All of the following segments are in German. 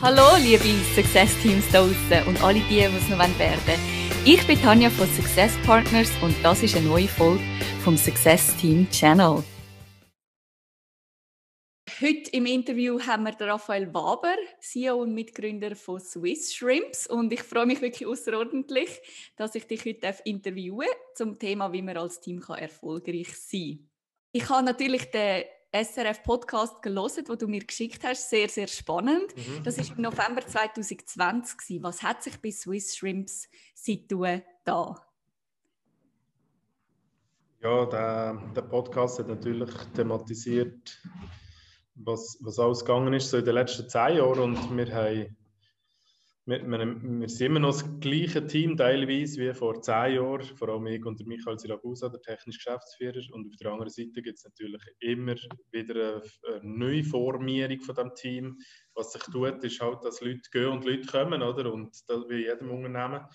Hallo, liebe Success-Teams da draußen und alle die, die es noch werden wollen. Ich bin Tanja von Success Partners und das ist eine neue Folge vom Success Team Channel. Heute im Interview haben wir Raphael Waber, CEO und Mitgründer von Swiss Shrimps. Und ich freue mich wirklich außerordentlich, dass ich dich heute interviewen darf zum Thema, wie man als Team erfolgreich sein kann. Ich habe natürlich den SRF-Podcast gelesen, wo du mir geschickt hast. Sehr, sehr spannend. Mhm. Das ist im November 2020. Was hat sich bei Swiss Shrimps seitdem da? Ja, der, der Podcast hat natürlich thematisiert, was, was alles gegangen ist so in den letzten zehn Jahren. Und wir haben wir, wir, wir, sind immer noch das gleiche Team teilweise wie vor zehn Jahren, vor allem ich und Michael Siragusa, der technische Geschäftsführer. Und auf der anderen Seite gibt es natürlich immer wieder eine, neue Formierung von dem Team. Was sich tut, ist halt, dass Leute gehen und Leute kommen, oder? Und das wie jedem Unternehmen.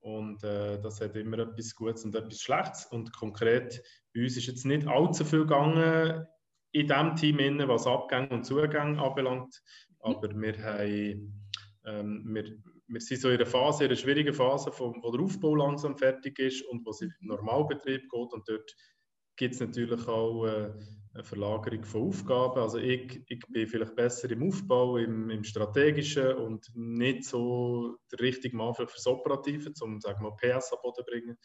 Und äh, das hat immer etwas Gutes und etwas Schlechtes. Und konkret bei uns ist jetzt nicht allzu viel gegangen in diesem Team, was Abgänge und Zugänge anbelangt. Aber wir haben ähm, wir, wir sind so in einer Phase, in einer schwierigen Phase, wo, wo der Aufbau langsam fertig ist und wo es in den Normalbetrieb geht. Und dort gibt es natürlich auch äh, eine Verlagerung von Aufgaben. Also ich, ich bin vielleicht besser im Aufbau, im, im Strategischen und nicht so der richtige Mann für das Operative, um sagen wir, PS an Boden zu bringen.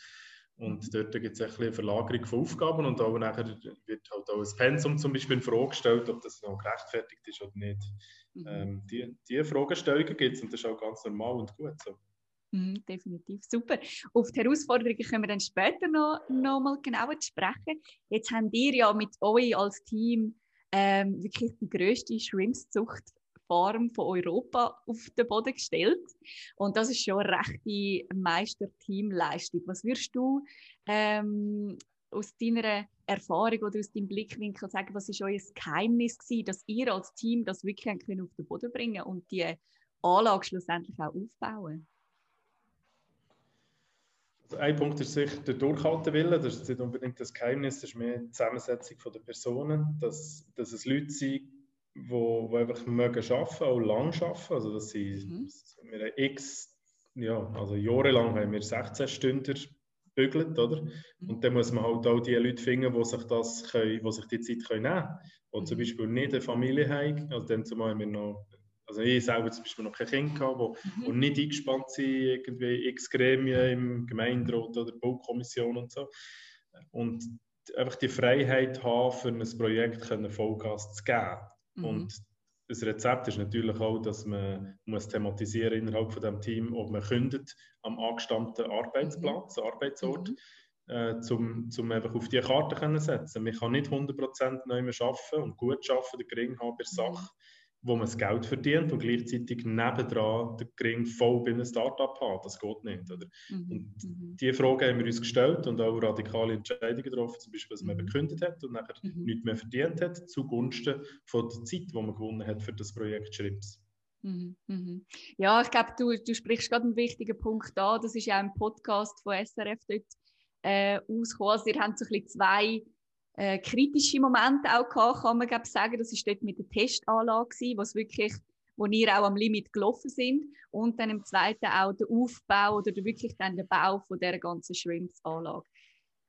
Und dort gibt es eine Verlagerung von Aufgaben und auch nachher wird halt auch ein Pensum zum Beispiel in Frage gestellt, ob das noch gerechtfertigt ist oder nicht. Mhm. Ähm, die, die Fragestellungen gibt es und das ist auch ganz normal und gut so. Mhm, definitiv, super. Auf die Herausforderungen können wir dann später noch, noch mal genauer sprechen. Jetzt habt ihr ja mit euch als Team ähm, wirklich die grösste Shrimpszucht Farm von Europa auf den Boden gestellt. Und das ist schon eine rechte Meisterteamleistung. Was würdest du ähm, aus deiner Erfahrung oder aus deinem Blickwinkel sagen, was ist euer Geheimnis gewesen, dass ihr als Team das wirklich auf den Boden bringen und die Anlage schlussendlich auch aufbauen? Also ein Punkt ist sicher der Durchhaltewille. Das ist nicht unbedingt das Geheimnis, das ist mehr die Zusammensetzung der Personen, dass, dass es Leute sind, wo, wo einfach mögen arbeiten, auch lang arbeiten. Also das sind, mhm. wir x, ja, also jahrelang haben wir 16 Stunden bügelt, oder? Mhm. Und dann muss man halt auch die Leute finden, die sich, das können, die sich die Zeit können nehmen können. Und zum mhm. Beispiel nicht eine Familie haben. Also dann zumal wir noch, also ich selber zum Beispiel noch kein Kind gehabt, wo, mhm. wo nicht eingespannt sind, irgendwie x Gremien im Gemeinderat oder Baukommission und so. Und einfach die Freiheit haben, für ein Projekt Vollgas zu geben. Mhm. Und das Rezept ist natürlich auch, dass man muss thematisieren innerhalb von dem Team, ob man kündet am angestammten Arbeitsplatz, mhm. Arbeitsort, mhm. Äh, zum, zum einfach auf die Karte zu setzen. Man kann nicht 100% neu mehr arbeiten und gut arbeiten, der Gering haben bei Sache wo man das Geld verdient und gleichzeitig nebendran den Gring voll bei einem Startup hat. Das geht nicht. Oder? Mhm. Und mhm. diese Frage haben wir uns gestellt und auch radikale Entscheidungen getroffen, zum Beispiel, dass man mhm. gekündigt hat und nachher mhm. nichts mehr verdient hat, zugunsten von der Zeit, die man gewonnen hat für das Projekt Schrips. Mhm, mhm. Ja, ich glaube, du, du sprichst gerade einen wichtigen Punkt an. Das ist ja ein Podcast von SRF dort äh, ausgekommen. Also, ihr habt so ein bisschen zwei äh, kritische Momente auch gehabt, kann man glaub, sagen. Das ist dort mit der Testanlage, was wirklich wo ihr auch am Limit gelaufen sind und dann im zweiten auch der Aufbau oder wirklich dann der Bau von der ganzen Shrimps-Anlage.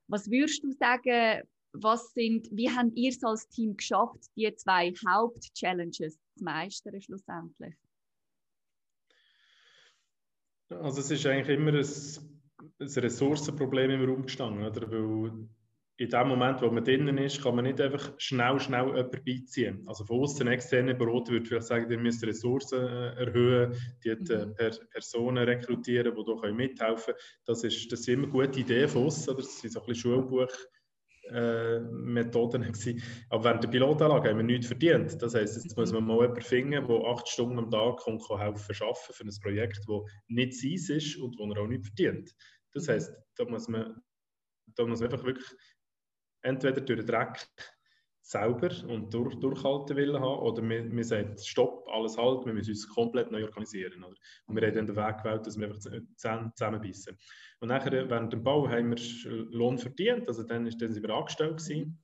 Was würdest du sagen, was sind, wie habt ihr es als Team geschafft, die zwei Hauptchallenges zu meistern schlussendlich? Also es ist eigentlich immer ein, ein Ressourcenproblem im Raum gestanden, oder? weil in dem Moment, wo man drinnen ist, kann man nicht einfach schnell, schnell jemanden beiziehen. Also von außen externe Berater würde vielleicht sagen, ihr müsst Ressourcen äh, erhöhen, die äh, mhm. per Personen rekrutieren, die hier mithelfen können. Das, ist, das sind immer gute Ideen von uns, das sind so ein bisschen Schulbuch. Äh, Methoden gewesen. Aber während der Pilotanlage haben wir nichts verdient. Das heisst, jetzt muss man mal jemanden finden, der acht Stunden am Tag kommt, kann helfen arbeiten für ein Projekt, das nicht sein ist und wo er auch nicht verdient. Das heisst, da muss man, da muss man einfach wirklich entweder durch den Dreck selber und durch, durchhalten wollen haben, oder wir, wir sagen, stopp, alles halt, wir müssen uns komplett neu organisieren. Oder? Und wir haben dann den Weg gewählt, dass wir einfach zusammenbissen. Und nachher, während dem Bau haben wir Lohn verdient, also dann, ist, dann sind wir angestellt gewesen.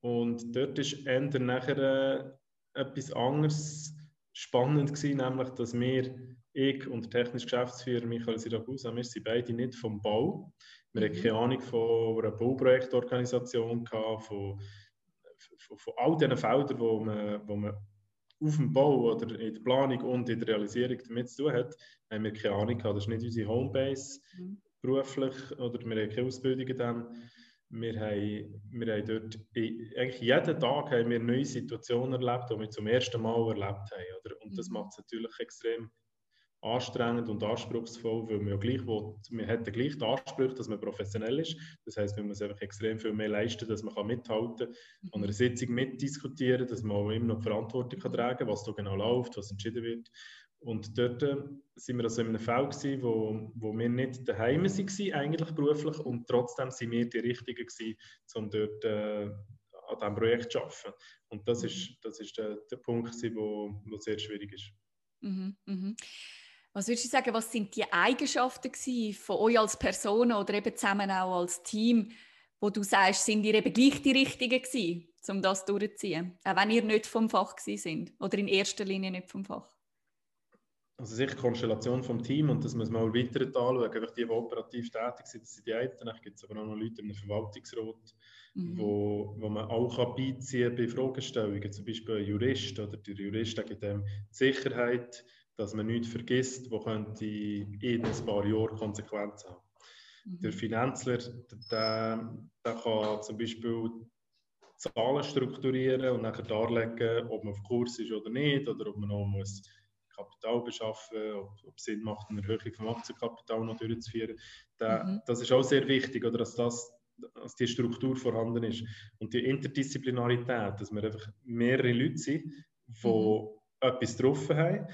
Und dort ist eher nachher äh, etwas anderes spannend gewesen, nämlich, dass wir, ich und der technische Geschäftsführer Michael Siragusa, wir sind beide nicht vom Bau. Wir mhm. hatten keine Ahnung von einer Bauprojektorganisation, von, von, von all diesen Feldern, wo man, wo man auf dem Bau oder in der Planung und in der Realisierung damit zu tun hat, haben wir keine Ahnung gehabt. Das ist nicht unsere Homebase mhm. beruflich oder wir haben keine Ausbildung dann. Wir haben, wir haben dort, eigentlich jeden Tag haben wir neue Situationen erlebt, die wir zum ersten Mal erlebt haben. Oder? Und das mhm. macht es natürlich extrem anstrengend und anspruchsvoll, weil man ja gleich will, man hat gleich den Anspruch, dass man professionell ist. Das heißt, man muss einfach extrem viel mehr leisten, dass man kann mithalten kann, an einer Sitzung mitdiskutieren, dass man auch immer noch die Verantwortung kann tragen kann, was da genau läuft, was entschieden wird. Und dort äh, sind wir also in einem Fall gewesen, wo, wo wir nicht daheim waren, eigentlich beruflich, und trotzdem sind wir die Richtigen gewesen, um dort äh, an diesem Projekt zu arbeiten. Und das ist, das ist der, der Punkt, der wo, wo sehr schwierig ist. Mhm, mh. Was würdest du sagen, was sind die Eigenschaften von euch als Person oder eben zusammen auch als Team, wo du sagst, sind ihr eben gleich die Richtigen gewesen, um das durchzuziehen, auch wenn ihr nicht vom Fach sind oder in erster Linie nicht vom Fach? Also sicher die Konstellation vom Team und das muss man auch weiter anschauen. Einfach die, die operativ tätig sind, das sind die einen. Dann gibt es aber auch noch Leute im Verwaltungsrat, mhm. wo, wo man auch kann beiziehen bei Fragestellungen. Zum Beispiel ein Jurist oder der Jurist gibt dem Sicherheit, dass man nichts vergisst, wo könnte in ein paar Jahren Konsequenzen haben. Mhm. Der Finanzler, der, der kann zum Beispiel Zahlen strukturieren und nachher darlegen, ob man auf Kurs ist oder nicht, oder ob man noch muss Kapital beschaffen muss, ob, ob es Sinn macht, eine Erhöhung vom Aktienkapital noch durchzuführen. Der, mhm. Das ist auch sehr wichtig, oder, dass, das, dass die Struktur vorhanden ist. Und die Interdisziplinarität, dass wir einfach mehrere Leute sind, die mhm. etwas getroffen haben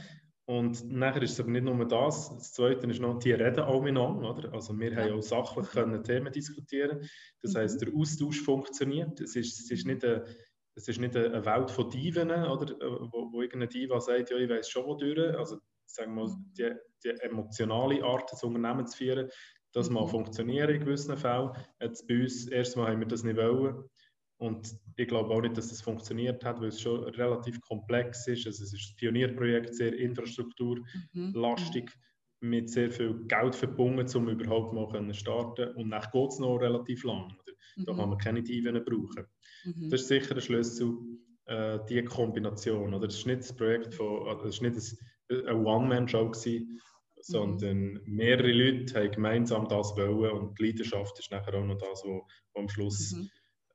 und nachher ist es aber nicht nur das. Das Zweite ist noch, die reden auch miteinander. Oder? Also wir ja. haben auch sachlich können Themen diskutieren. Das mhm. heißt, der Austausch funktioniert. Es ist, es ist nicht eine, es ist nicht eine Welt von Diven, oder? Wo, wo irgendeine Diva sagt, ja, ich weiß schon, wo durch. Also sagen wir mal, mhm. die, die emotionale Art des Unternehmens zu führen, das mhm. mal funktionieren in gewissen Fällen. Jetzt bei uns, erstmal haben wir das nicht wollen. Und ich glaube auch nicht, dass das funktioniert hat, weil es schon relativ komplex ist. Also es ist ein Pionierprojekt, sehr infrastrukturlastig, mhm. mit sehr viel Geld verbunden, um überhaupt mal zu starten. Und dann geht es noch relativ lang. Oder? Da kann man keine Diven brauchen. Mhm. Das ist sicher ein Schlüssel, äh, diese Kombination. Oder? Das ist nicht das Projekt von, also das ist nicht eine One-Man-Show sondern mhm. mehrere Leute haben gemeinsam das wollen und die Leidenschaft ist nachher auch noch das, was am Schluss mhm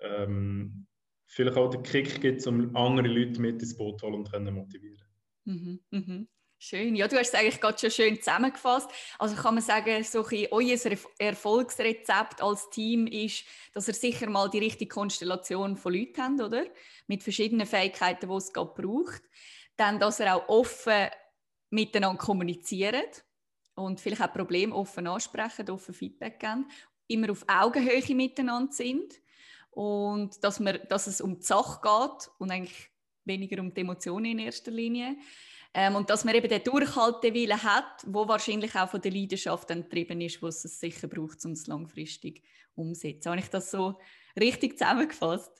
ähm, vielleicht auch den Kick gibt, um andere Leute mit ins Boot zu holen und können motivieren. Mhm, mhm. Schön. Ja, du hast es eigentlich gerade schon schön zusammengefasst. Also kann man sagen, so ein euer Erfolgsrezept als Team ist, dass ihr sicher mal die richtige Konstellation von Leuten habt, oder? Mit verschiedenen Fähigkeiten, die es gerade braucht. Dann, dass ihr auch offen miteinander kommuniziert und vielleicht auch Probleme offen ansprechen, offen Feedback geben. Immer auf Augenhöhe miteinander sind und dass, man, dass es um die Sache geht und eigentlich weniger um die Emotionen in erster Linie. Ähm, und dass man eben den Durchhaltewillen hat, wo wahrscheinlich auch von der Leidenschaft getrieben ist, was es sicher braucht, um es langfristig umzusetzen. Habe ich das so richtig zusammengefasst?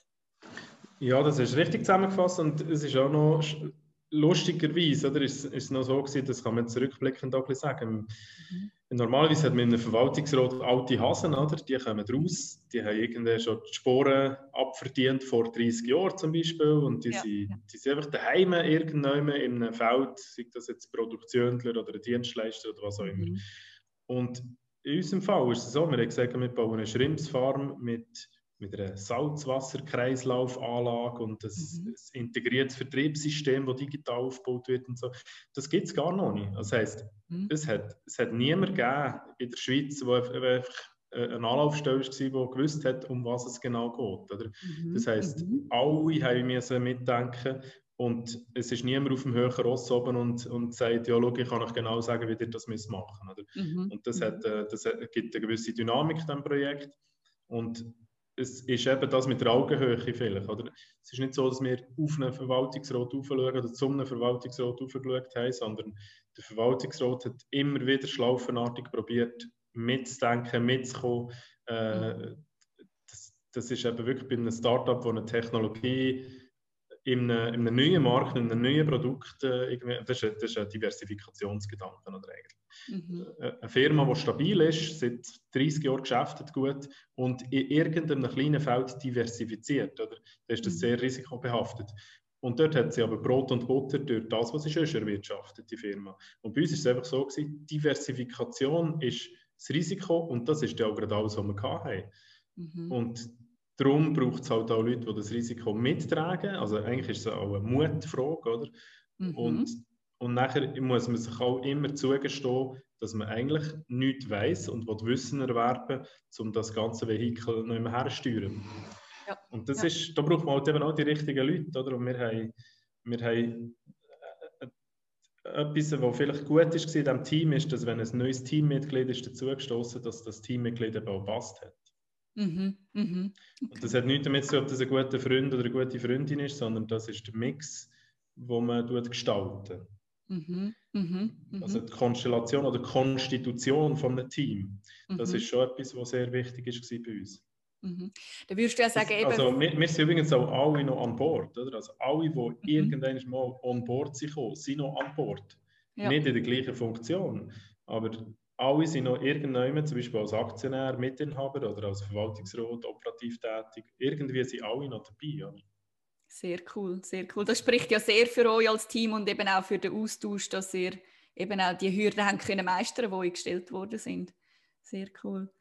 Ja, das ist richtig zusammengefasst und es ist auch noch lustigerweise, oder, ist, ist es noch so gewesen, das kann man zurückblickend auch sagen. Mhm. Normalerweise hat man in einem Verwaltungsrat alte Hasen, oder? die kommen raus, die haben irgendwie schon die Sporen abverdient vor 30 Jahren zum Beispiel und die, ja. sind, die sind einfach daheim irgendwann in einem Feld, sei das jetzt Produktionler oder ein Dienstleister oder was auch immer. Mhm. Und in unserem Fall ist es so, wir haben gesagt, wir bauen eine Schrimpsfarm mit mit einer Salzwasserkreislaufanlage und das, mhm. das integriertes Vertriebssystem, das digital aufgebaut wird und so. Das gibt es gar noch nicht. Das heisst, mhm. es, hat, es hat niemand gegeben in der Schweiz, der einfach eine Anlaufstelle war, der gewusst hat, um was es genau geht. Oder? Mhm. Das heisst, mhm. alle haben müssen mitdenken und es ist niemand auf dem höheren Ross oben und, und sagt, ja, schau, ich kann euch genau sagen, wie ihr das machen müsst. Mhm. Und das, hat, äh, das hat, gibt eine gewisse Dynamik diesem Projekt. Und es ist eben das mit der Augenhöhe vielleicht. Oder? Es ist nicht so, dass wir auf einen Verwaltungsrat aufschauen oder zu einem Verwaltungsrat aufgeschaut haben, sondern der Verwaltungsrat hat immer wieder schlaufenartig probiert, mitzudenken, mitzukommen. Äh, das, das, ist eben wirklich bei einem Startup, wo eine Technologie in einem, in einem neuen Markt, in einem neuen Produkt, äh, das, ist ein, das ist ein Diversifikationsgedanke oder eigentlich. Mhm. Äh, eine Firma, die stabil ist, seit 30 Jahren geschäftet gut und in irgendeinem kleinen Feld diversifiziert, oder? dann ist das mhm. sehr risikobehaftet. Und dort hat sie aber Brot und Butter durch das, was sie schon erwirtschaftet, die Firma. Und bei uns ist es einfach so gewesen, Diversifikation ist das Risiko und das ist ja auch gerade alles, was wir hatten. Mhm. Und Darum braucht es halt auch Leute, die das Risiko mittragen. Also eigentlich ist es auch eine Mutfrage, oder? Mhm. Und, und nachher muss man sich auch immer zugestehen, dass man eigentlich nichts weiß und will Wissen erwerben, um das ganze Vehikel noch immer herzusteuern. Ja. Und das ja. ist, da braucht man halt eben auch die richtigen Leute, oder? Und wir haben, wir haben äh, äh, etwas, was vielleicht gut ist in diesem Team, ist, dass wenn ein neues Teammitglied ist dazugestoßen, dass das Teammitglied eben auch passt hat. Mhm, mhm. Okay. Und das hat nichts damit zu tun, ob das ein guter Freund oder eine gute Freundin ist, sondern das ist der Mix, den man gestalten mhm, mhm, mhm, Also die Konstellation oder die Konstitution von einem Team, das ist schon etwas, was sehr wichtig ist bei uns. Mhm. Da würdest du ja sagen, eben... Also wir, wir, sind übrigens auch alle noch an Bord, oder? Also alle, die mhm. irgendwann mal an Bord sind, sind noch an Bord. Ja. Nicht in der gleichen Funktion, aber alle sind noch irgendjemand, zum Beispiel als Aktionär, Mitinhaber oder als Verwaltungsrat, operativ tätig. Irgendwie sind alle noch dabei. Oder? Sehr cool, sehr cool. Das spricht ja sehr für euch als Team und eben auch für den Austausch, dass ihr eben auch die Hürden haben können meistern, die euch gestellt worden sind. Sehr cool.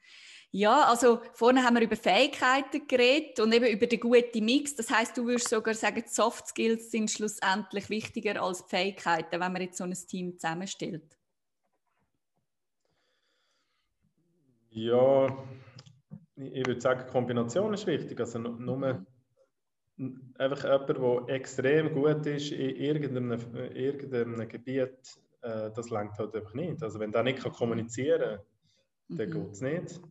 Ja, also vorne haben wir über Fähigkeiten geredet und eben über den guten Mix. Das heißt, du würdest sogar sagen, die Soft Skills sind schlussendlich wichtiger als die Fähigkeiten, wenn man jetzt so ein Team zusammenstellt. Ja, ich würde sagen, Kombination ist wichtig. Also nur einfach jemand, der extrem gut ist in irgendeinem, irgendeinem Gebiet, äh, das langt halt einfach nicht. Also wenn der nicht kann kommunizieren kann, dann mhm. geht es nicht.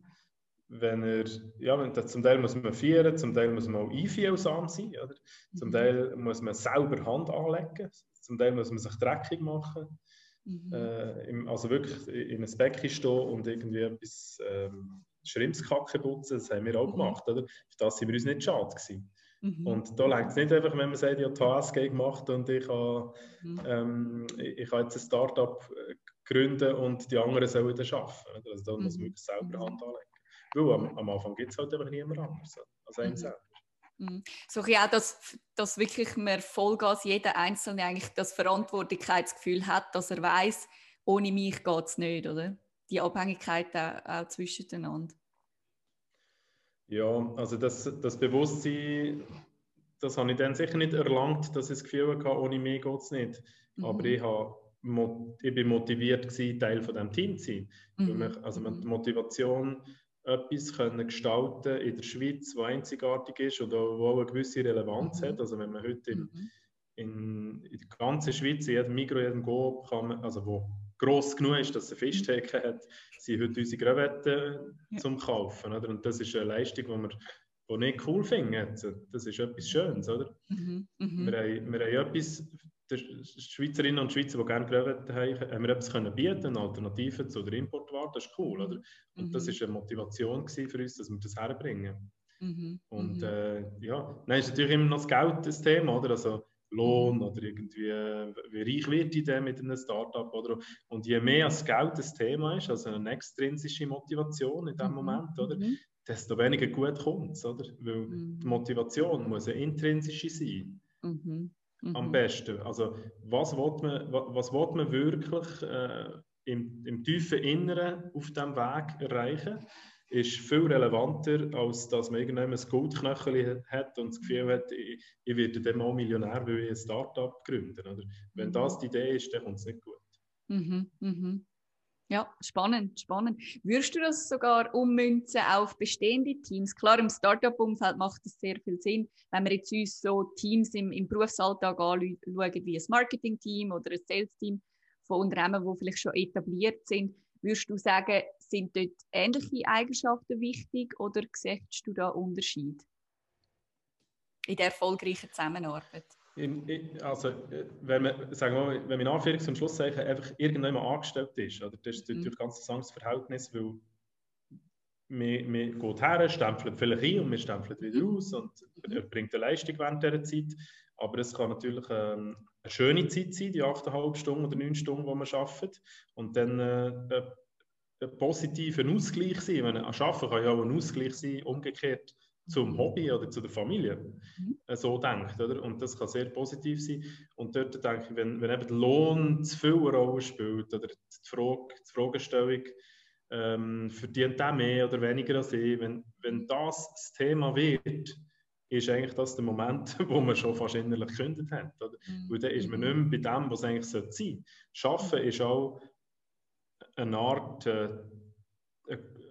Wenn er, ja, wenn, zum Teil muss man führen, zum Teil muss man auch einfühlsam sein, oder? zum mhm. Teil muss man selber Hand anlegen, zum Teil muss man sich dreckig machen. Mhm. Äh, im, also wirklich in ein Becken stehen und irgendwie etwas ähm, Schrimpskacke putzen, das haben wir auch mhm. gemacht. Oder? Für das sind wir uns nicht schade gewesen. Mhm. Und da längt es nicht einfach, wenn man sagt, ja, TSG gemacht und ich habe, mhm. ähm, ich, ich habe jetzt ein Startup äh, gründen und die anderen sollen das arbeiten. Also da muss man wirklich selber. Hand anlegen. Weil am, am Anfang gibt es halt einfach niemand anders als einen selber. Mhm. So auch, dass, dass wirklich man Vollgas, jeder Einzelne eigentlich das Verantwortlichkeitsgefühl hat, dass er weiß, ohne mich geht es nicht, oder? Die Abhängigkeit auch, auch zwischeneinander. Ja, also das, das Bewusstsein, das habe ich dann sicher nicht erlangt, dass ich das Gefühl hatte, ohne mich geht es nicht. Mhm. Aber ich, habe, ich bin motiviert, gewesen, Teil von diesem Team zu sein. Mhm. Also die Motivation etwas können gestalten in der Schweiz, das einzigartig ist oder wo auch eine gewisse Relevanz mhm. hat. Also wenn man heute in, mhm. in, in der ganzen Schweiz, in jedem Mikro, in jedem Go, kann man, also wo gross genug ist, dass es eine Fischtheke hat, sind heute unsere Krevetten ja. zum Kaufen. Oder? Und das ist eine Leistung, die wir die nicht cool finden. Das ist etwas Schönes, oder? Mhm. Mhm. Wir, haben, wir haben etwas die Schweizerinnen und Schweizer, die gerne Crevetten haben, haben wir etwas können bieten, eine Alternative zu der Importware. Das ist cool, oder? Und mhm. das war eine Motivation für uns, dass wir das herbringen. Mhm. Und mhm. äh, ja, dann ist natürlich immer noch das Geld das Thema, oder? Also Lohn oder irgendwie, wie reich wird ich denn mit einem Startup, oder? Und je mehr das Geld das Thema ist, also eine extrinsische Motivation in dem mhm. Moment, oder? Mhm. Desto weniger gut kommt es, oder? Weil die Motivation muss eine intrinsische sein. Mhm mhm. am besten. Also was will man, was will man wirklich äh, im, im tiefen Inneren auf diesem Weg erreichen, ist viel relevanter, als dass man irgendwann ein Goldknöchel hat und das Gefühl hat, ich, ich werde dann mal Millionär, weil ich ein Startup gründe. Oder? Wenn mhm. das die Idee ist, dann kommt es nicht gut. Mhm, mhm. Ja, spannend, spannend. Würdest du das sogar ummünzen auf bestehende Teams? Klar, im Startup-Umfeld macht das sehr viel Sinn. Wenn wir jetzt uns so Teams im, im Berufsalltag anschauen, wie ein Marketing-Team oder ein Sales-Team von Unternehmen, die vielleicht schon etabliert sind, würdest du sagen, sind dort ähnliche Eigenschaften wichtig oder siehst du da Unterschied in der erfolgreichen Zusammenarbeit? Also, äh, wenn man, sagen wir mal, wenn man in Anführungs- und Schlusszeichen einfach irgendjemand angestellt ist, oder, das ist mhm. natürlich ganz ein Verhältnis, weil man, man geht her, stempelt vielleicht ein und man stempelt wieder mhm. aus und mhm. bringt eine Leistung während dieser Zeit. Aber es kann natürlich ähm, eine schöne Zeit sein, die 8,5 Stunden oder 9 Stunden, die man arbeitet. Und dann äh, ein positiver Ausgleich sein. Wenn Arbeiten kann ja auch ein Ausgleich sein, umgekehrt zum Hobby oder zu der Familie mhm. Äh, so denkt. Oder? Und das kann sehr positiv sein. Und dort denke ich, wenn, wenn eben der Lohn zu viel eine Rolle spielt oder die, Frage, die Fragestellung, ähm, verdient er mehr oder weniger als ich, wenn, wenn das das Thema wird, ist eigentlich das der Moment, wo man schon fast innerlich gekündigt hat. Oder? Mhm. Weil dann ist man nicht mehr bei dem, was eigentlich sein sollte. Schaffen ist auch eine Art, äh,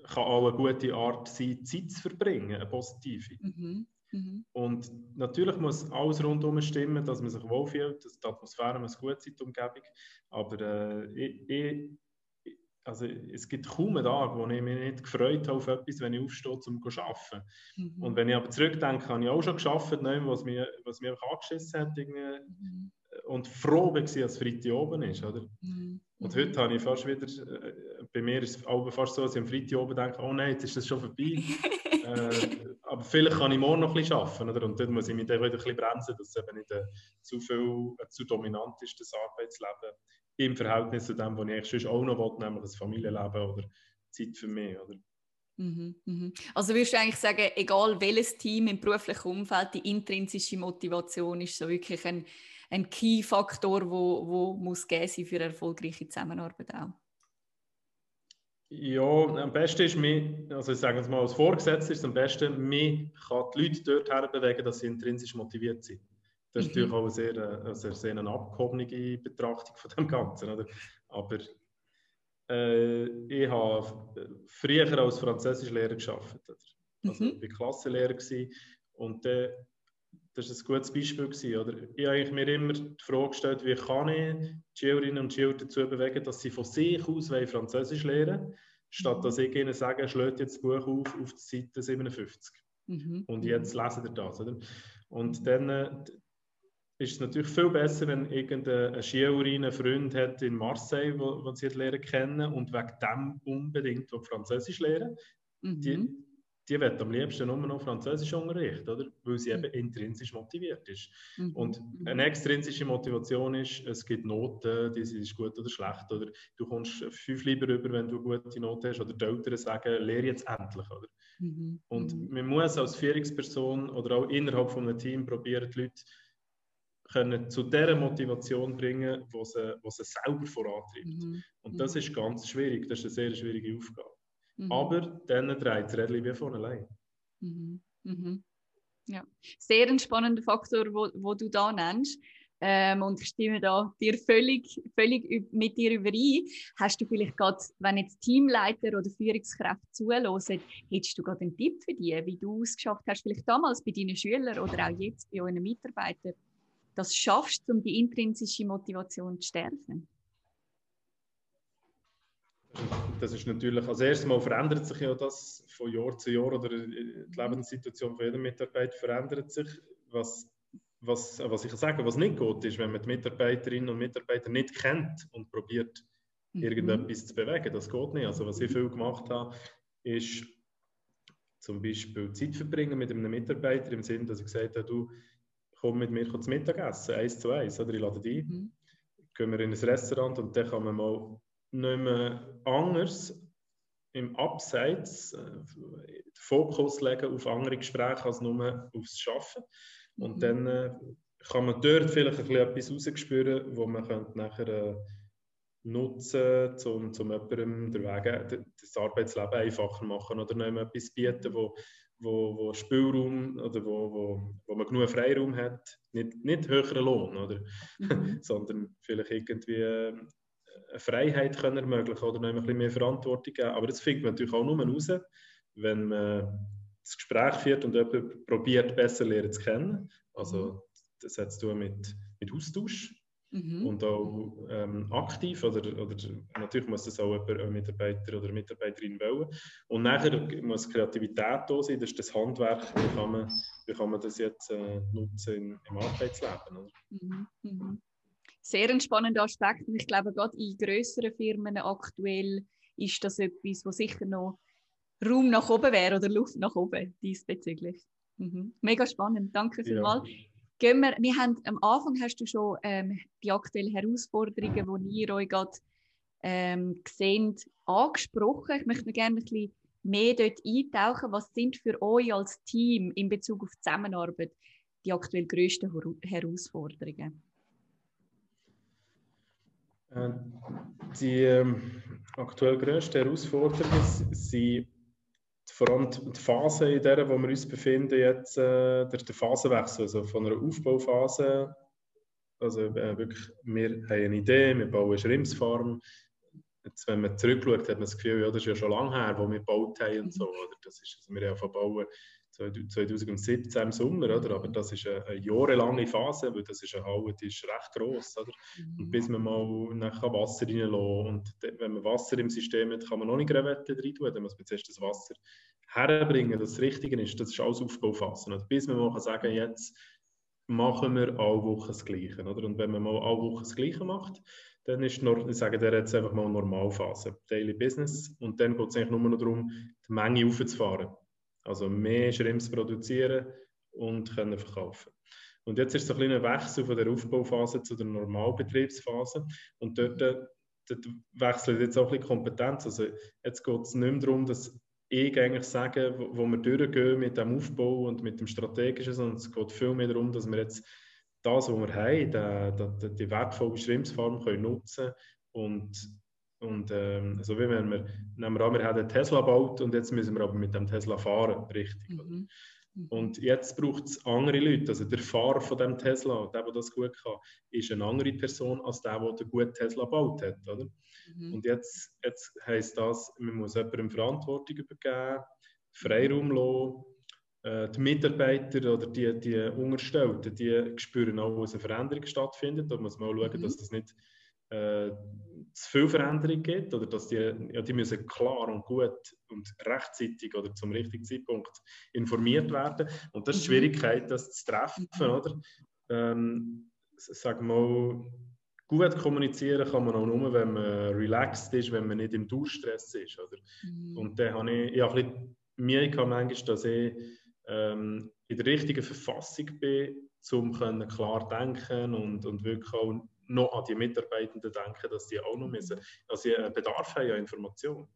kann auch eine gute Art sein, Zeit zu verbringen, eine positive. Mhm. Mhm. Und natürlich muss alles rundherum stimmen, dass man sich wohlfühlt, dass die Atmosphäre muss gut sein, die Umgebung. Aber äh, ich, ich, also es gibt kaum einen Tag, wo ich mich nicht gefreut habe auf etwas, wenn ich aufstehe, um zu arbeiten. Mhm. Und wenn ich aber zurückdenke, habe ich auch schon geschafft, was mir, was einfach angeschissen hat. Mhm. Und froh war, als Freitag oben ist. Oder? Mhm. Und heute habe ich fast wieder, äh, bei mir ist es auch fast so, dass ich am Freitag oben denke, oh nein, jetzt ist das schon vorbei. äh, aber vielleicht kann ich morgen noch ein bisschen arbeiten. Oder? Und dort muss ich mich dann wieder ein bisschen bremsen, dass es eben nicht äh, zu viel, äh, zu dominant ist, das Arbeitsleben im Verhältnis zu dem, was ich eigentlich auch noch will, nämlich das Familienleben oder Zeit für mich. Oder? Mhm, mhm. Also würdest du eigentlich sagen, egal welches Team im beruflichen Umfeld, die intrinsische Motivation ist so wirklich ein, ein Key-Faktor, wo, wo muss geben sein für eine erfolgreiche Zusammenarbeit auch? Ja, am besten ist mir, also ich sage es mal als Vorgesetzter, ist am besten, mir kann die Leute dort herbewegen, dass sie intrinsisch motiviert sind. Das ist natürlich mhm. auch eine sehr, eine sehr, sehr eine abgehobene Betrachtung von dem Ganzen. Oder? Aber äh, ich habe früher als Französischlehrer gearbeitet. Also mhm. ich war Klassenlehrer und äh, das war ein gutes Beispiel. Gewesen, oder? Ich habe mir immer die Frage gestellt, wie kann ich die Schülerinnen und Schüler dazu bewegen, dass sie von sich aus Französisch lernen statt mhm. dass ich ihnen sage, schlägt jetzt das Buch auf auf die Seite 57. Mhm. Und jetzt lesen ihr das. Oder? Und dann, äh, ist es natürlich viel besser, wenn Schülerin einen Freund hat in Marseille, wo, wo sie lernen kennen und wegen dem unbedingt Französisch lernen. Mhm. Die, die wird am liebsten nur noch Französisch unterrichten, oder? weil sie eben intrinsisch motiviert ist. Mhm. Und mhm. eine extrinsische Motivation ist, es gibt Noten, die sind gut oder schlecht, oder du kommst fünf lieber rüber, wenn du eine gute Note hast, oder die Eltern sagen, lehre jetzt endlich. Oder? Mhm. Und mhm. man muss als Führungsperson oder auch innerhalb von einem Team probieren, die Leute können zu der Motivation bringen, die sie, sie selber vorantreibt. Mhm. Und das mhm. ist ganz schwierig, das ist eine sehr schwierige Aufgabe. Mhm. Aber dann dreht das Rädchen wie von allein. Mhm. Mhm. Ja, sehr ein spannender Faktor, wo, wo du da nennst. Ähm, und ich stimme da dir völlig, völlig mit dir überein. Hast du vielleicht gerade, wenn jetzt Teamleiter oder Führungskräfte zuhören, hättest du gerade einen Tipp für die, wie du es geschafft hast, vielleicht damals bei deinen Schülern oder auch jetzt bei euren Mitarbeitern, das schaffst, um die intrinsische Motivation zu stärken? Das ist natürlich, als erstes Mal verändert sich ja das von Jahr zu Jahr oder die Lebenssituation von jedem Mitarbeiter verändert sich. Was, was, was ich sagen, was nicht geht, ist, wenn man die Mitarbeiterinnen und Mitarbeiter nicht kennt und probiert, mhm. irgendetwas zu bewegen. Das geht nicht. Also was ich viel gemacht habe, ist zum Beispiel Zeit verbringen mit einem Mitarbeiter im Sinne, dass ich gesagt habe, du, komm mit mir zum Mittagessen, eins zu eins, oder ich lade dich mhm. Gehen wir in ein Restaurant und dann kann man mal nicht mehr anders im Abseits äh, den Fokus legen auf andere Gespräche als nur aufs Schaffen. Und mhm. dann äh, kann man dort vielleicht ein bisschen etwas rausspüren, wo man könnte nachher äh, nutzen um, um jemandem den Weg, das Arbeitsleben einfacher machen oder noch etwas bieten, wo wo, wo Spielraum oder wo, wo, wo man genug Freiraum hat, nicht, nicht höheren Lohn, oder? Mhm. sondern vielleicht irgendwie äh, eine Freiheit können ermöglichen oder noch ein bisschen mehr Verantwortung geben. Aber das findet man natürlich auch nur raus, wenn man das Gespräch führt und jemand probiert, besser lernen zu kennen. Also mhm. das hat zu tun mit, mit Austausch mhm. und auch ähm, aktiv. Oder, oder natürlich muss das auch ein Mitarbeiter oder Mitarbeiterin wollen. Und nachher muss Kreativität da sein, das ist das Handwerk, wie kann man, wie kann man das jetzt äh, nutzen im, im Arbeitsleben. Oder? Mhm. Mhm. Sehr ein spannender Aspekt und ich glaube, gerade in größeren Firmen aktuell ist das etwas, wo sicher noch Raum nach oben wäre oder Luft nach oben diesbezüglich. Mhm. Mega spannend, danke vielmals. Ja. Gehen wir, wir haben, am Anfang hast du schon ähm, die aktuellen Herausforderungen, die ihr euch gerade ähm, gesehen, angesprochen. Ich möchte gerne ein bisschen mehr dort eintauchen. Was sind für euch als Team in Bezug auf Zusammenarbeit die aktuell grössten Herausforderungen? Äh, die ähm, aktuell grössten Herausforderungen sind vor allem die Phase, in der wo wir uns befinden, jetzt äh, der, der Phasenwechsel, also von einer Aufbauphase, also äh, wirklich, wir haben eine Idee, wir bauen eine Schrimpsfarm. Jetzt, wenn man zurückschaut, hat man das Gefühl, ja, das ist ja schon lange her, wo wir gebaut haben und so. Oder? Das ist, also wir haben von bauen 2017 im Sommer, oder? aber das ist eine, eine jahrelange Phase, weil das ist eine Halle, die ist recht gross. Oder? Und bis man mal Wasser reinlässt und wenn man Wasser im System hat, kann man noch nicht Grevette rein tun, dann muss man zuerst das Wasser herbringen, dass es richtig ist. Das ist alles Aufbauphase. Und bis man mal kann sagen jetzt machen wir alle Wochen das Gleiche. Oder? Und wenn man mal alle Wochen das Gleiche macht, dann ist, ich sage der jetzt einfach mal Normalphase, Daily Business. Und dann geht es eigentlich nur noch darum, die Menge aufzufahren. Also mehr Schrimps produzieren und können verkaufen. Und jetzt ist es ein kleiner Wechsel von der Aufbauphase zu der Normalbetriebsphase. Und dort, dort wechselt jetzt auch ein bisschen Kompetenz. Also jetzt geht es nicht mehr darum, dass ich eigentlich sage, wo, wo wir durchgehen mit dem Aufbau und mit dem Strategischen, sondern es geht viel mehr darum, dass wir jetzt das, was wir haben, die, die, die wertvolle Schrimpsfarm können nutzen und und ähm, so wie wenn wir, nehmen wir an, wir haben einen Tesla gebaut und jetzt müssen wir aber mit dem Tesla fahren, richtig. Mhm. mhm. Und jetzt braucht es andere Leute. Also der Fahrer von dem Tesla, der, der das gut kann, ist eine andere Person als der, der den guten Tesla gebaut hat. Oder? Mhm. Und jetzt, jetzt heisst das, man muss jemandem Verantwortung übergeben, Freiraum lassen. Äh, die Mitarbeiter oder die, die Unterstellten, die spüren auch, dass eine Veränderung stattfindet. Da muss man auch schauen, mhm. dass das nicht äh, zu viel Veränderung gibt oder dass die, ja, die müssen klar und gut und rechtzeitig oder zum richtigen Zeitpunkt informiert werden. Und das ist die mhm. Schwierigkeit, das zu treffen, oder? Ähm, sag mal, gut kommunizieren kann man auch nur, wenn man relaxed ist, wenn man nicht im Durchstress ist, oder? Mhm. Und dann habe ich, habe ein bisschen Mühe gehabt, manchmal, dass ich ähm, in der richtigen Verfassung bin, um klar denken und, und wirklich auch noch an die Mitarbeitenden denken, dass die auch noch müssen, dass sie einen Bedarf haben an Informationen.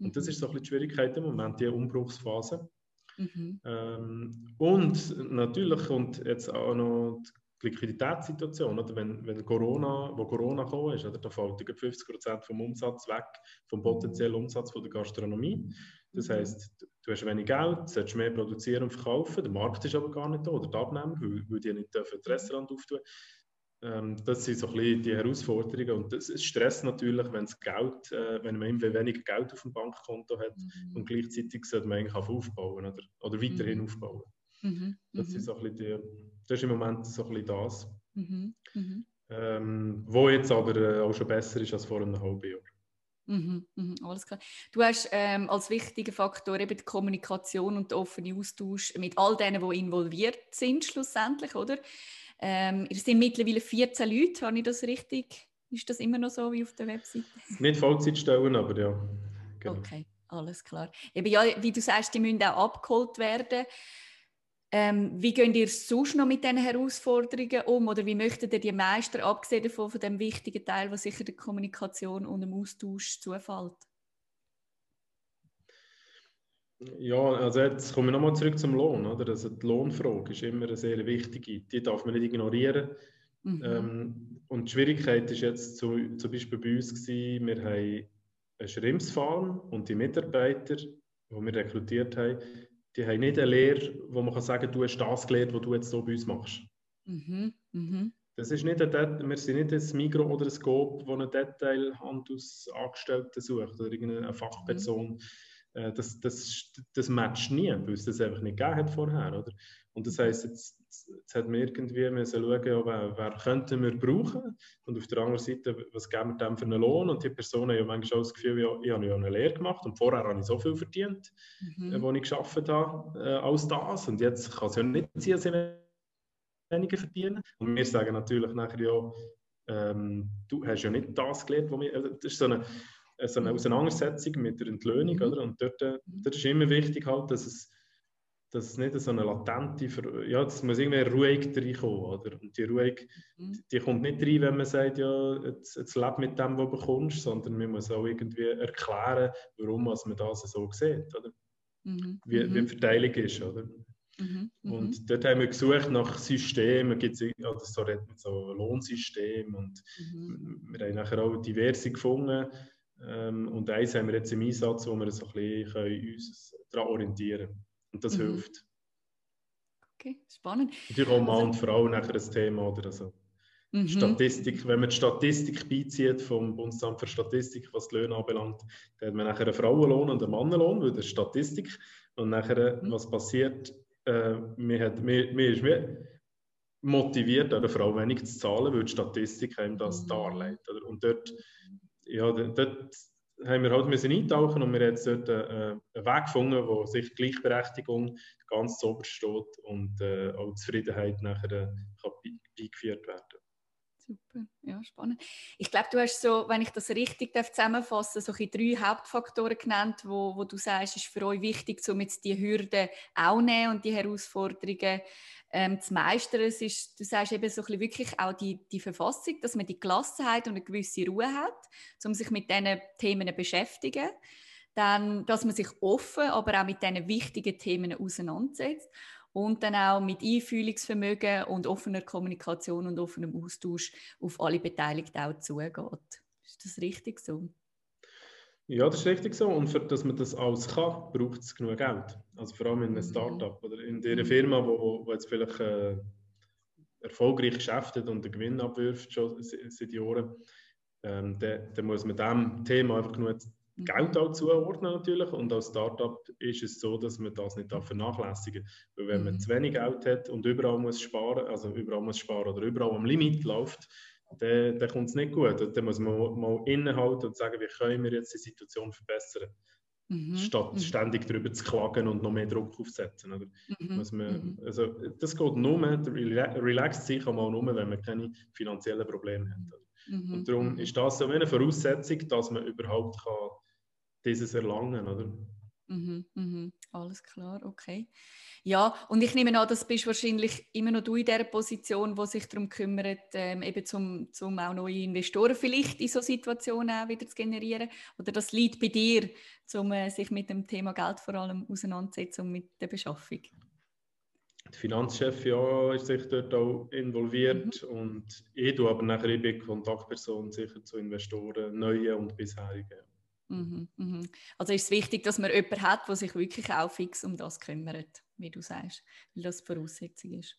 Und das ist so ein bisschen die Schwierigkeit im Moment, die Umbruchsphase. Mhm. Ähm, und natürlich kommt jetzt auch noch die Liquiditätssituation, oder? Wenn, wenn Corona, wo Corona gekommen ist, oder? da fällt 50 Prozent vom Umsatz weg, vom potenziellen Umsatz von der Gastronomie. Das mhm. heißt, du hast wenig Geld, solltest mehr produzieren und verkaufen, der Markt ist aber gar nicht da, oder die Abnehmer, weil, weil die nicht dürfen das Restaurant auftun ähm, das sind so ein bisschen die Herausforderungen. Und es stresst natürlich, wenn, das Geld, äh, wenn man immer weniger Geld auf dem Bankkonto hat mhm. und gleichzeitig sollte man eigentlich aufbauen oder, oder weiterhin mhm. aufbauen. Mhm. Das, ist mhm. so ein bisschen die, das ist im Moment so ein bisschen das. Mhm. Mhm. Ähm, wo jetzt aber äh, auch schon besser ist als vor einem halben Jahr. Mhm, mhm, alles klar. Du hast ähm, als wichtigen Faktor eben die Kommunikation und den offenen Austausch mit all denen, die involviert sind, schlussendlich, oder? Ähm, ihr sind mittlerweile 14 Leute, habe ich das richtig? Ist das immer noch so wie auf der Webseite? Nicht Vollzeitstellen, aber ja. Genau. Okay, alles klar. Eben, ja, wie du sagst, die müssen auch abgeholt werden. Ähm, wie geht ihr sonst noch mit diesen Herausforderungen um? Oder wie möchtet ihr die meisten, abgesehen davon, von dem wichtigen Teil, was sicher der Kommunikation und dem Austausch zufällt? Ja, also jetzt kommen wir nochmal zurück zum Lohn. Oder? Also die Lohnfrage ist immer eine sehr wichtige. Die darf man nicht ignorieren. Mhm. Ähm, und die Schwierigkeit ist jetzt zu, zum Beispiel bei uns gewesen, wir haben eine Schrimpsfarm und die Mitarbeiter, die wir rekrutiert haben, die haben nicht eine Lehre, wo man kann sagen kann, du hast das gelernt, was du jetzt so bei uns machst. Mhm. Mhm. Das ist nicht ein, wir sind nicht ein Migro oder ein Scope, wo eine Detailhandelsangestellte sucht oder irgendeine Fachperson. Mhm äh, das, das, das matcht nie, weil es das einfach nicht gegeben hat vorher. Oder? Und das heisst, jetzt, jetzt hat man irgendwie müssen schauen, ja, wer, wer könnten wir brauchen und auf der anderen Seite, was geben wir dem für einen Lohn und die Person hat ja manchmal auch das Gefühl, ja, ich habe ja eine Lehre gemacht und vorher habe ich so viel verdient, mhm. äh, wo ich geschafft habe, äh, als das und jetzt kann es ja nicht sein, dass ich weniger verdienen. Und wir sagen natürlich nachher ja, ähm, du hast ja nicht das gelernt, was wir, also das ist so eine so eine Auseinandersetzung mit der Entlöhnung. Mhm. Oder? Und dort, äh, dort ist immer wichtig, halt, dass es dass es nicht so eine latente, ja, das muss irgendwie ruhig reinkommen, oder? Und die Ruhe, mhm. die kommt nicht rein, wenn man sagt, ja, jetzt, jetzt lebe mit dem, was du bekommst, sondern man muss auch irgendwie erklären, warum man das so sieht, oder? Mhm. Wie, wie die mhm. Verteilung ist, oder? Mhm. Und mhm. dort haben wir gesucht nach Systemen, gibt es also so, so Lohnsystem und mhm. wir haben nachher auch diverse gefunden. Ähm, und eins haben wir jetzt im Einsatz, wo wir so ein bisschen uns daran orientieren können. Und das mhm. hilft. Okay, spannend. Natürlich auch Mann also, und Frau nachher ein Thema oder so. Mhm. Statistik, wenn man die Statistik beizieht vom Bundesamt für Statistik, was die Löhne anbelangt, dann hat man nachher einen Frauenlohn und einen Mannenlohn, weil das ist Statistik. Und nachher, mhm. was passiert, äh, hat, man ist mehr motiviert, einer Frau wenig zu zahlen, weil die Statistik einem das mhm. darlegt. Oder? Und dort, ja, dort haben wir halt müssen eintauchen und wir haben jetzt dort äh, einen Weg gefunden, wo sich Gleichberechtigung ganz oberst steht und äh, auch Zufriedenheit nachher äh, beigeführt werden. Super, ja, spannend. Ich glaube, du hast so, wenn ich das richtig darf, so drei Hauptfaktoren genannt, wo, wo du sagst, ist für euch wichtig, um jetzt die Hürden auch nehmen und die Herausforderungen ähm, zu meistern. Es ist, du sagst eben so ein wirklich auch die, die Verfassung, dass man die Gelassenheit und eine gewisse Ruhe hat, um sich mit diesen Themen zu beschäftigen. Dann, dass man sich offen, aber auch mit diesen wichtigen Themen auseinandersetzt und dann auch mit Einfühlungsvermögen und offener Kommunikation und offenem Austausch auf alle Beteiligten auch zugeht. Ist das richtig so? Ja, das ist richtig so. Und für dass man das alles kann, braucht es genug Geld. Also vor allem in einem mhm. Startup oder in der Firma, wo, wo jetzt vielleicht äh, erfolgreich geschäftet und einen Gewinn abwirft schon seit Jahren, ähm, dann, dann muss man dem Thema einfach genug Geld auch zuordnen natürlich und als Startup ist es so, dass man das nicht vernachlässigen darf. Weil wenn man mhm. zu wenig Geld hat und überall muss sparen, also überall muss sparen oder überall am Limit läuft, dann, dann kommt es nicht gut. Und dann muss man mal innehalten und sagen, wie können wir jetzt die Situation verbessern, mhm. statt mhm. ständig darüber zu klagen und noch mehr Druck aufzusetzen. Oder? Mhm. Muss man, mhm. also, das geht nur, relaxed sein kann man nur, wenn man keine finanziellen Probleme hat. Mhm. Und darum ist das so eine Voraussetzung, dass man überhaupt kann dieses Erlangen, oder? Mhm, mhm, alles klar, okay. Ja, und ich nehme an, das bist wahrscheinlich immer noch du in der Position, wo sich darum kümmert, ähm, eben zum, zum auch neue Investoren vielleicht in so Situationen auch wieder zu generieren. Oder das liegt bei dir, um äh, sich mit dem Thema Geld vor allem auseinanderzusetzen und mit der Beschaffung. Der Finanzchef ja, ist sich dort auch involviert mhm. und ich tue aber nachher ich bin Kontaktperson sicher zu Investoren, neuen und bisherigen. Mhm, mhm. Also ist es wichtig, dass man jemanden hat, der sich wirklich auch fix um das kümmert, wie du sagst, weil das die Voraussetzung ist.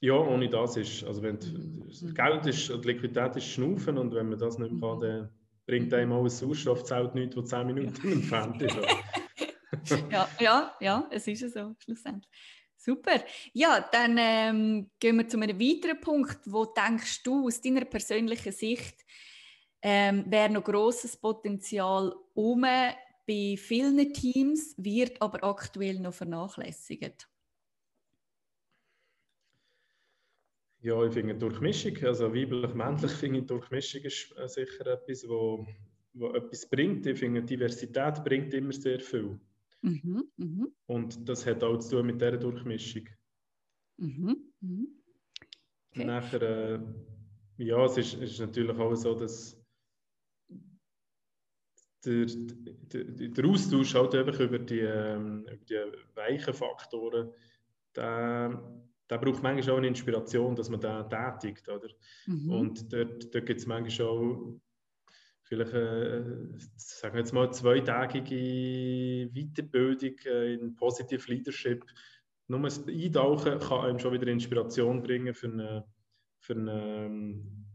Ja, ohne das ist, also wenn mhm. mhm. Geld ist, die Liquidität ist Schnaufen und wenn man das nicht kann, mhm. dann bringt einem auch ein Sauerstoffzelt nichts, das 10 Minuten ja. entfernt ist. ja, ja, ja, es ist so, schlussendlich. Super. Ja, dann ähm, gehen wir zu einem weiteren Punkt. Wo denkst du aus deiner persönlichen Sicht, ähm, wäre noch großes Potenzial um bei vielen Teams, wird aber aktuell noch vernachlässigt. Ja, ich finde Durchmischung, also weiblich-männlich finde ich Durchmischung ist äh, sicher etwas, wo, wo etwas bringt. Ich finde Diversität bringt immer sehr viel. Mhm, mh. Und das hat auch zu tun mit dieser Durchmischung. Mhm, mh. Okay. Nachher, äh, ja, es ist, es ist natürlich auch so, dass der, der, der Austausch halt einfach über die, ähm, über die weichen Faktoren, der, der braucht manchmal auch eine Inspiration, dass man da tätigt. Oder? Mhm. Und dort, dort gibt es manchmal auch vielleicht, äh, sagen wir jetzt mal, zweitägige Weiterbildung äh, in Positive Leadership. Nur das Eintauchen kann einem schon wieder Inspiration bringen für eine, für eine ähm,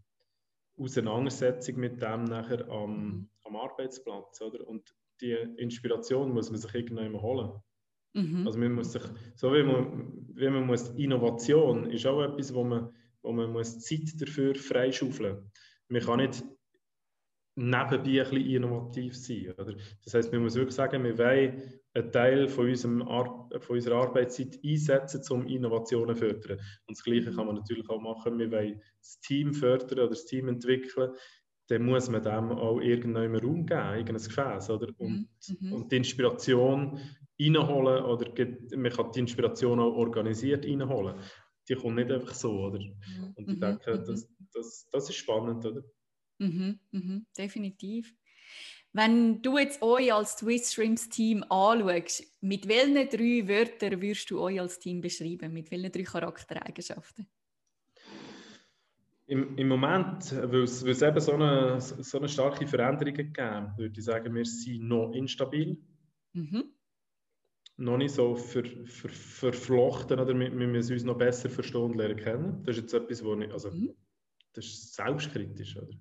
Auseinandersetzung mit dem nachher am, mhm am Arbeitsplatz. Oder? Und die Inspiration muss man sich irgendwann holen. Mhm. Also man muss sich, so wie man, wie man muss, Innovation ist auch etwas, wo man, wo man muss Zeit dafür freischaufeln Man kann nicht nebenbei ein bisschen innovativ sein. Oder? Das heißt, man muss wirklich sagen, wir wollen einen Teil von, unserem Ar von unserer Arbeitszeit einsetzen, um Innovationen zu fördern. Und das Gleiche kann man natürlich auch machen, wir wollen das Team fördern oder das Team entwickeln dann muss man dem auch irgendeinem Raum geben, irgendein Gefäß. Oder? Und, mhm. und die Inspiration reinholen oder man kann die Inspiration auch organisiert reinholen. Die kommt nicht einfach so, oder? Mhm. Und ich Mhm, denke, mhm. das, das, das ist spannend, oder? Mhm, mhm, definitiv. Wenn du jetzt euch als Swiss Shrimps Team anschaust, mit welchen drei Wörtern würdest du euch als Team beschreiben? Mit welchen drei Charaktereigenschaften? Im, Im Moment, weil es, weil es eben so eine, so eine starke Veränderung gegeben würde ich sagen, wir sind noch instabil, Mhm. noch nicht so ver, ver, verflochten, oder wir, wir müssen uns noch besser verstehen und lernen kennen. Das ist jetzt etwas, wo ich, also, Mhm. das ist selbstkritisch, oder?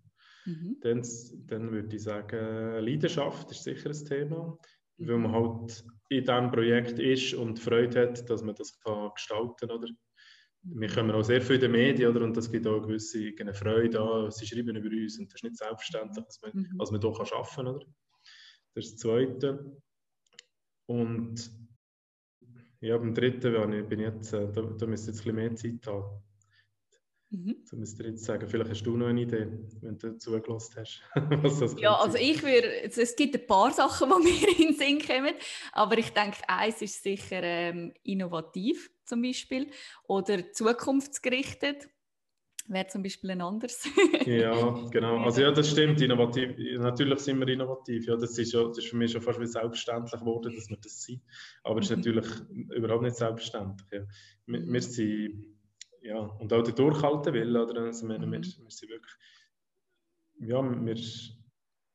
Mhm. Dann, dann würde ich sagen, Leidenschaft ist sicher ein Thema, weil Mhm. man halt in diesem Projekt ist und Freude hat, dass man das kann gestalten kann. Oder? Wir kommen auch sehr viel in den Medien oder? und das gibt auch gewisse eine Freude an. Sie schreiben über uns und das ist nicht selbstverständlich, dass man, Mhm. dass man hier kann arbeiten kann. Oder? Das ist das Zweite. Und ja, beim Dritten bin ich, jetzt, äh, da, da müsste ich jetzt ein bisschen mehr Zeit haben. Mhm. So müsste ich jetzt sagen, vielleicht hast du noch eine Idee, wenn du zugelassen hast. was das Ja, also ich würde, es gibt ein paar Sachen, die mir in den Sinn kommen, aber ich denke, eins ist sicher ähm, innovativ zum Beispiel oder zukunftsgerichtet, wäre zum Beispiel ein anderes. Ja, genau. Also ja, das stimmt. Innovativ. Natürlich sind wir innovativ. Ja, das ist, ja, das ist für mich schon fast wie selbstverständlich geworden, dass wir das sind. Aber es ist Mhm. natürlich überhaupt nicht selbstverständlich. Ja. Wir, wir sind, ja, und auch der Durchhalten will, oder? Also, wir, Mhm. wir, wir sind wirklich, ja, wir,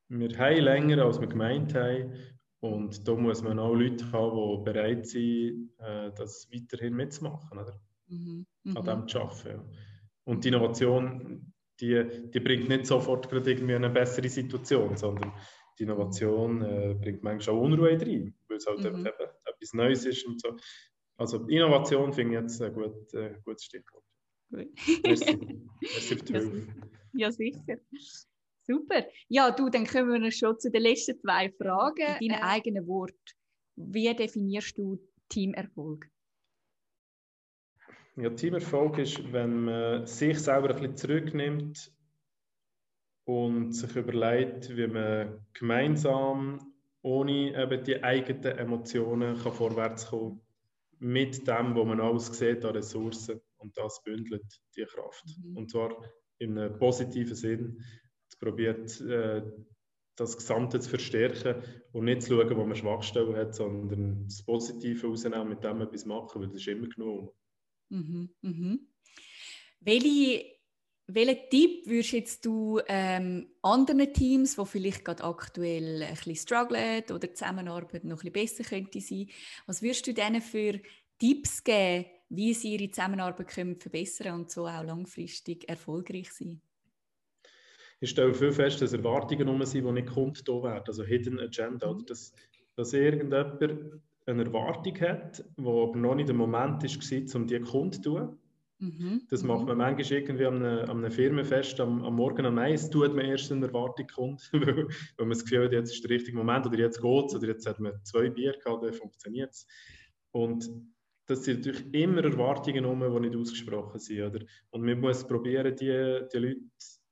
wir haben länger, als wir gemeint haben. Und da muss man auch Leute haben, die bereit sind, äh, das weiterhin mitzumachen, oder? Mhm. an Mhm. dem zu arbeiten. Ja. Und die Innovation, die, die bringt nicht sofort gerade irgendwie eine bessere Situation, sondern die Innovation äh, bringt manchmal auch Unruhe rein, weil es halt Mhm. etwas Neues ist und so. Also Innovation finde ich jetzt ein gut, äh, gutes Stichwort. Gut. Merci. Merci für die Ja, Hilfe. Ja, sicher. Super. Ja, du, dann kommen wir schon zu den letzten zwei Fragen. In deinen Äh. eigenen Wort. Wie definierst du Teamerfolg? Ja, Teamerfolg ist, wenn man sich selber ein bisschen zurücknimmt und sich überlegt, wie man gemeinsam, ohne eben die eigenen Emotionen kann vorwärts kommen mit dem, was man alles sieht an Ressourcen und das bündelt die Kraft. Mhm. Und zwar in einem positiven Sinn, zu probieren, äh, das Gesamte zu verstärken und nicht zu schauen, wo man Schwachstellen hat, sondern das Positive rausnehmen mit dem etwas machen, weil das ist immer genug. Mhm. Mhm. Welche, welchen Tipp würdest jetzt du ähm, anderen Teams, die vielleicht gerade aktuell ein bisschen strugglen oder die Zusammenarbeit noch ein bisschen besser könnte sein, was würdest du denen für Tipps geben, wie sie ihre Zusammenarbeit können verbessern und so auch langfristig erfolgreich sein? Ich stelle viel fest, dass Erwartungen rum sind, die nicht kundgetan werden. Also Hidden Agenda. Oder dass, dass irgendjemand eine Erwartung hat, die aber noch nicht der Moment war, um die kundzutun. Mhm. Das mhm. macht man manchmal irgendwie an einem, an einem Firmenfest am, am Morgen am Eis, tut man erst eine Erwartung kund, weil, weil man das Gefühl hat, jetzt ist der richtige Moment oder jetzt geht es oder jetzt hat man zwei Bier gehabt, dann funktioniert es. Und das sind natürlich immer Erwartungen rum, die nicht ausgesprochen sind. Oder? Und man muss probieren, die, die Leute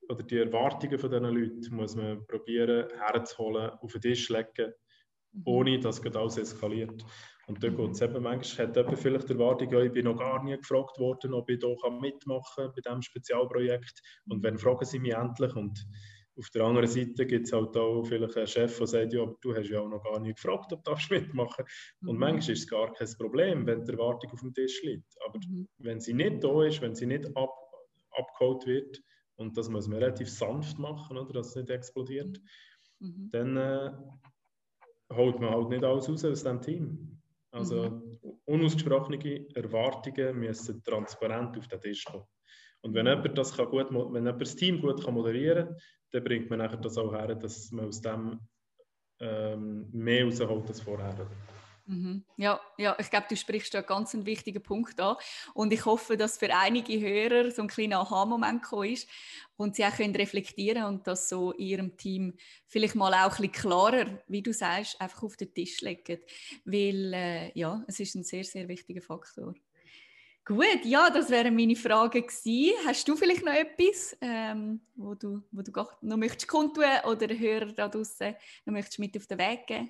oder die Erwartungen von diesen Leuten muss man probieren herzuholen, auf den Tisch legen, Mhm. ohne dass gerade alles eskaliert. Und da geht es eben, manchmal hat jemand vielleicht die Erwartung, ja, ich bin noch gar nie gefragt worden, ob ich hier mitmachen kann bei diesem Spezialprojekt. Und wenn fragen sie mich endlich und auf der anderen Seite gibt es halt auch vielleicht einen Chef, der sagt, ja, aber du hast ja auch noch gar nie gefragt, ob du darfst mitmachen Und Mhm. manchmal ist es gar kein Problem, wenn die Erwartung auf dem Tisch liegt. Aber Mhm. wenn sie nicht da ist, wenn sie nicht ab, abgeholt wird, und das muss man relativ sanft machen, oder, dass es nicht explodiert, Mhm. dann äh, holt man halt nicht alles raus aus dem Team. Also unausgesprochene Erwartungen müssen transparent auf den Tisch kommen. Und wenn jemand das, kann gut, wenn jemand das Team gut kann moderieren kann, dann bringt man nachher das auch her, dass man aus dem ähm, mehr rausholt als vorher. Mhm. Ja, ja, ich glaube, du sprichst da ganz einen wichtigen Punkt an. Und ich hoffe, dass für einige Hörer so ein kleiner Aha-Moment ist und sie auch können reflektieren und das so in ihrem Team vielleicht mal auch ein bisschen klarer, wie du sagst, einfach auf den Tisch legen. Weil, äh, ja, es ist ein sehr, sehr wichtiger Faktor. Gut, ja, das wären meine Fragen gewesen. Hast du vielleicht noch etwas, ähm, wo du, wo du noch möchtest kundtun oder Hörer da draußen noch möchtest mit auf den Weg geben?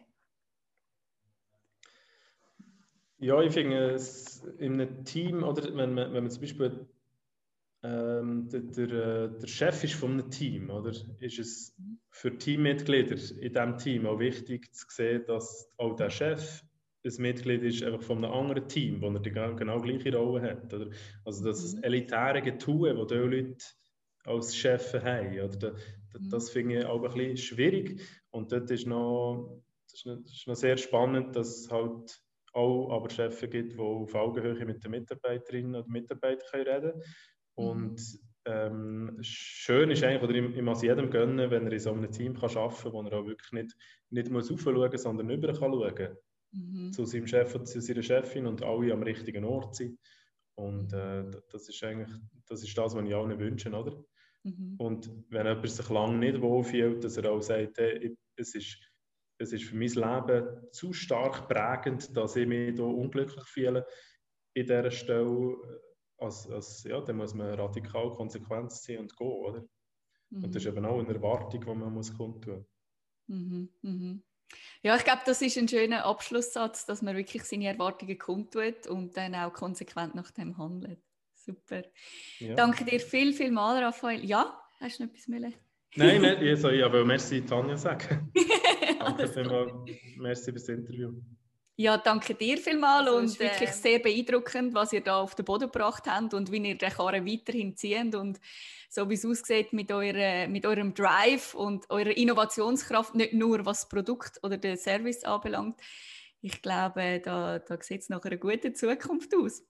Ja, ich finde es in einem Team, oder wenn man, wenn man zum Beispiel ähm, der, der, äh, der, Chef ist von einem Team, oder? Ist es für Teammitglieder in diesem Team auch wichtig zu sehen, dass auch der Chef ein Mitglied ist einfach von einem anderen Team, wo er die genau gleiche Rolle hat. Oder? Also das mhm. elitäre Getue, das diese Leute als Chef haben. Oder? Das, das mhm. finde ich auch ein bisschen schwierig. Und dort ist noch, das ist noch, das ist noch sehr spannend, dass halt auch aber Chefs gibt, die auf Augenhöhe mit den Mitarbeiterinnen und Mitarbeitern reden können. Und ähm, schön ist eigentlich, oder ich, ich muss jedem gönnen, wenn er in so einem Team kann arbeiten kann, wo er auch wirklich nicht, nicht muss aufschauen sondern über kann schauen mhm. zu seinem Chef oder zu seiner Chefin und alle am richtigen Ort sind. Und äh, das ist eigentlich das, ist das was ich allen wünsche, oder? Mhm. Und wenn jemand sich lange nicht wohlfühlt, dass er auch sagt, hey, es, ist, es ist für mein Leben zu stark prägend, dass ich mich hier unglücklich fühle in dieser Stelle, als, als, ja, dann muss man radikal Konsequenz ziehen und gehen, oder? Mhm. Und das ist mhm. eben auch eine Erwartung, die man muss kundtun muss. Mhm. Mhm. Ja, ich glaube, das ist ein schöner Abschlusssatz, dass man wirklich seine Erwartungen kundtut und dann auch konsequent nach dem handelt. Super. Ja. Danke dir viel, viel mal, Raphael. Ja, hast du noch etwas mehr? Nein, nicht, also, ich will merci Tanja sagen. Danke vielmals. Merci fürs Interview. Ja, danke dir vielmals und ist, wirklich sehr beeindruckend, was ihr da auf den Boden gebracht habt und wie ihr den Karren weiterhin zieht und so wie es aussieht mit, eurer, mit eurem Drive und eurer Innovationskraft, nicht nur was das Produkt oder den Service anbelangt. Ich glaube, da, da sieht es nach einer guten Zukunft aus.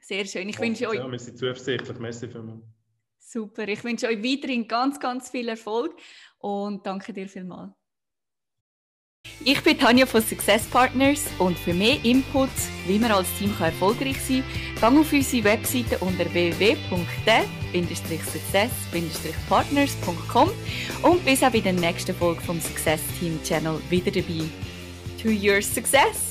Sehr schön. Ich wünsche euch. Ja, wir sind zuversichtlich. Merci vielmals. Super. Ich wünsche euch weiterhin ganz, ganz viel Erfolg und danke dir vielmals. Ich bin Tanja von Success Partners und für mehr Inputs, wie man als Team erfolgreich sein kann, gang auf unsere Webseite unter www.de-success-partners.com und bis auch bei der nächsten Folge vom Success Team Channel wieder dabei. To your success!